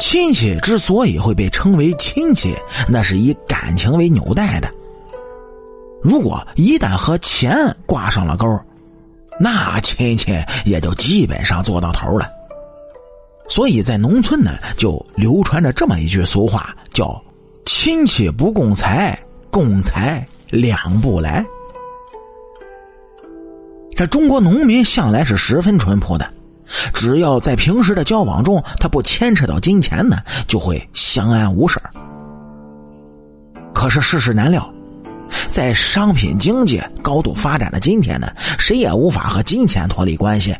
亲戚之所以会被称为亲戚，那是以感情为纽带的。如果一旦和钱挂上了钩，那亲戚也就基本上做到头了。所以在农村呢，就流传着这么一句俗话，叫“亲戚不共财，共财两不来”。这中国农民向来是十分淳朴的。只要在平时的交往中，他不牵扯到金钱呢，就会相安无事可是世事难料，在商品经济高度发展的今天呢，谁也无法和金钱脱离关系，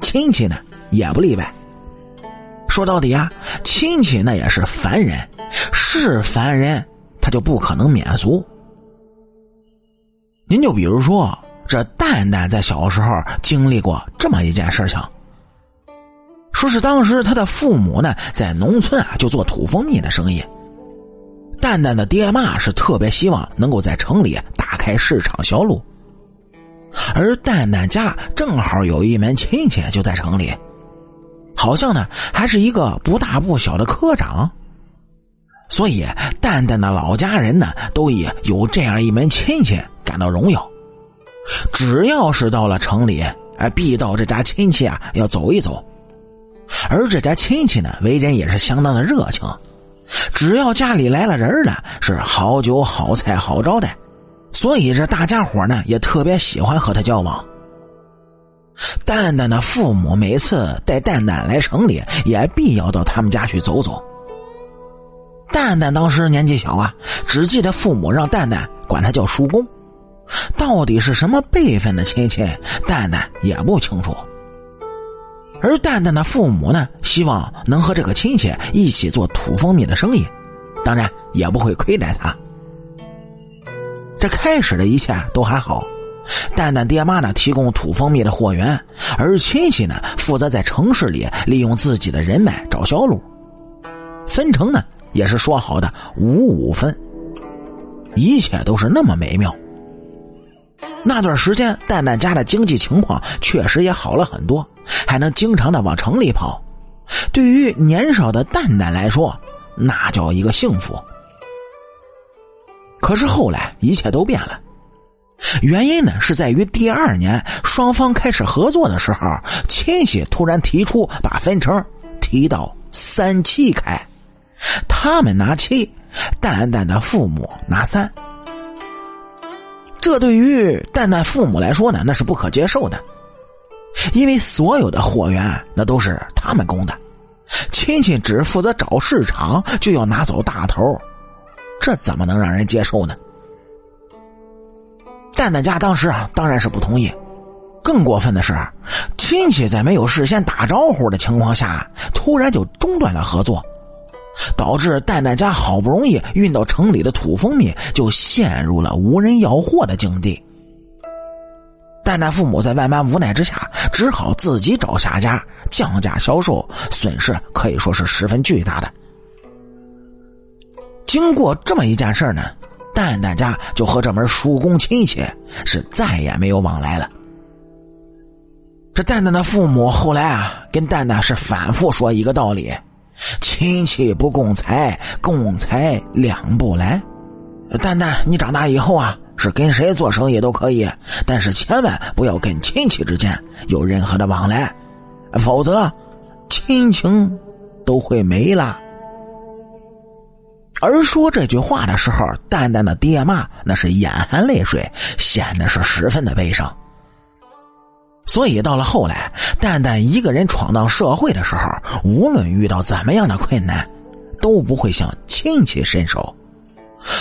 亲戚呢也不例外。说到底啊，亲戚那也是凡人，是凡人，他就不可能免俗。您就比如说。这蛋蛋在小时候经历过这么一件事情，说是当时他的父母呢在农村啊就做土蜂蜜的生意，蛋蛋的爹妈是特别希望能够在城里打开市场销路，而蛋蛋家正好有一门亲戚就在城里，好像呢还是一个不大不小的科长，所以蛋蛋的老家人呢都以有这样一门亲戚感到荣耀。只要是到了城里，哎，必到这家亲戚啊要走一走。而这家亲戚呢，为人也是相当的热情，只要家里来了人了，是好酒好菜好招待，所以这大家伙呢也特别喜欢和他交往。蛋蛋的父母每次带蛋蛋来城里，也必要到他们家去走走。蛋蛋当时年纪小啊，只记得父母让蛋蛋管他叫叔公。到底是什么辈分的亲戚，蛋蛋也不清楚。而蛋蛋的父母呢，希望能和这个亲戚一起做土蜂蜜的生意，当然也不会亏待他。这开始的一切都还好，蛋蛋爹妈呢提供土蜂蜜的货源，而亲戚呢负责在城市里利用自己的人脉找销路，分成呢也是说好的五五分，一切都是那么美妙。那段时间，蛋蛋家的经济情况确实也好了很多，还能经常的往城里跑。对于年少的蛋蛋来说，那叫一个幸福。可是后来一切都变了，原因呢是在于第二年双方开始合作的时候，亲戚突然提出把分成提到三七开，他们拿七，蛋蛋的父母拿三。这对于蛋蛋父母来说呢，那是不可接受的，因为所有的货源那都是他们供的，亲戚只负责找市场，就要拿走大头，这怎么能让人接受呢？蛋蛋家当时啊，当然是不同意。更过分的是，亲戚在没有事先打招呼的情况下，突然就中断了合作。导致蛋蛋家好不容易运到城里的土蜂蜜就陷入了无人要货的境地。蛋蛋父母在万般无奈之下，只好自己找下家降价销售，损失可以说是十分巨大的。经过这么一件事呢，蛋蛋家就和这门叔公亲戚是再也没有往来了。这蛋蛋的父母后来啊，跟蛋蛋是反复说一个道理。亲戚不共财，共财两不来。蛋蛋，你长大以后啊，是跟谁做生意都可以，但是千万不要跟亲戚之间有任何的往来，否则亲情都会没了。而说这句话的时候，蛋蛋的爹妈那是眼含泪水，显得是十分的悲伤。所以到了后来，蛋蛋一个人闯荡社会的时候，无论遇到怎么样的困难，都不会向亲戚伸手，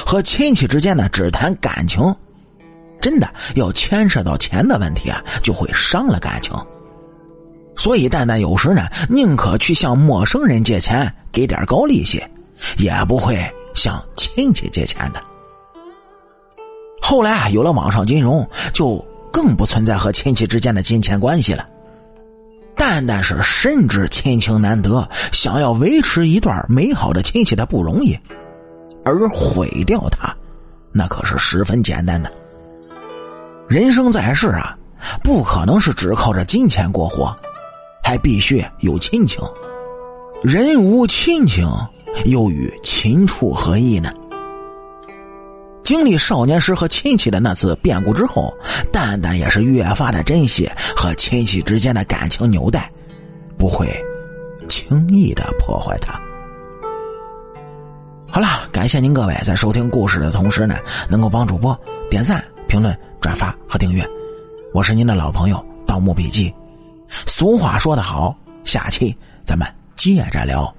和亲戚之间呢只谈感情，真的要牵涉到钱的问题啊，就会伤了感情。所以蛋蛋有时呢，宁可去向陌生人借钱，给点高利息，也不会向亲戚借钱的。后来啊，有了网上金融，就。更不存在和亲戚之间的金钱关系了。蛋蛋是深知亲情难得，想要维持一段美好的亲戚的不容易，而毁掉它，那可是十分简单的。人生在世啊，不可能是只靠着金钱过活，还必须有亲情。人无亲情，又与禽畜何异呢？经历少年时和亲戚的那次变故之后，蛋蛋也是越发的珍惜和亲戚之间的感情纽带，不会轻易的破坏它。好了，感谢您各位在收听故事的同时呢，能够帮主播点赞、评论、转发和订阅。我是您的老朋友《盗墓笔记》。俗话说得好，下期咱们接着聊。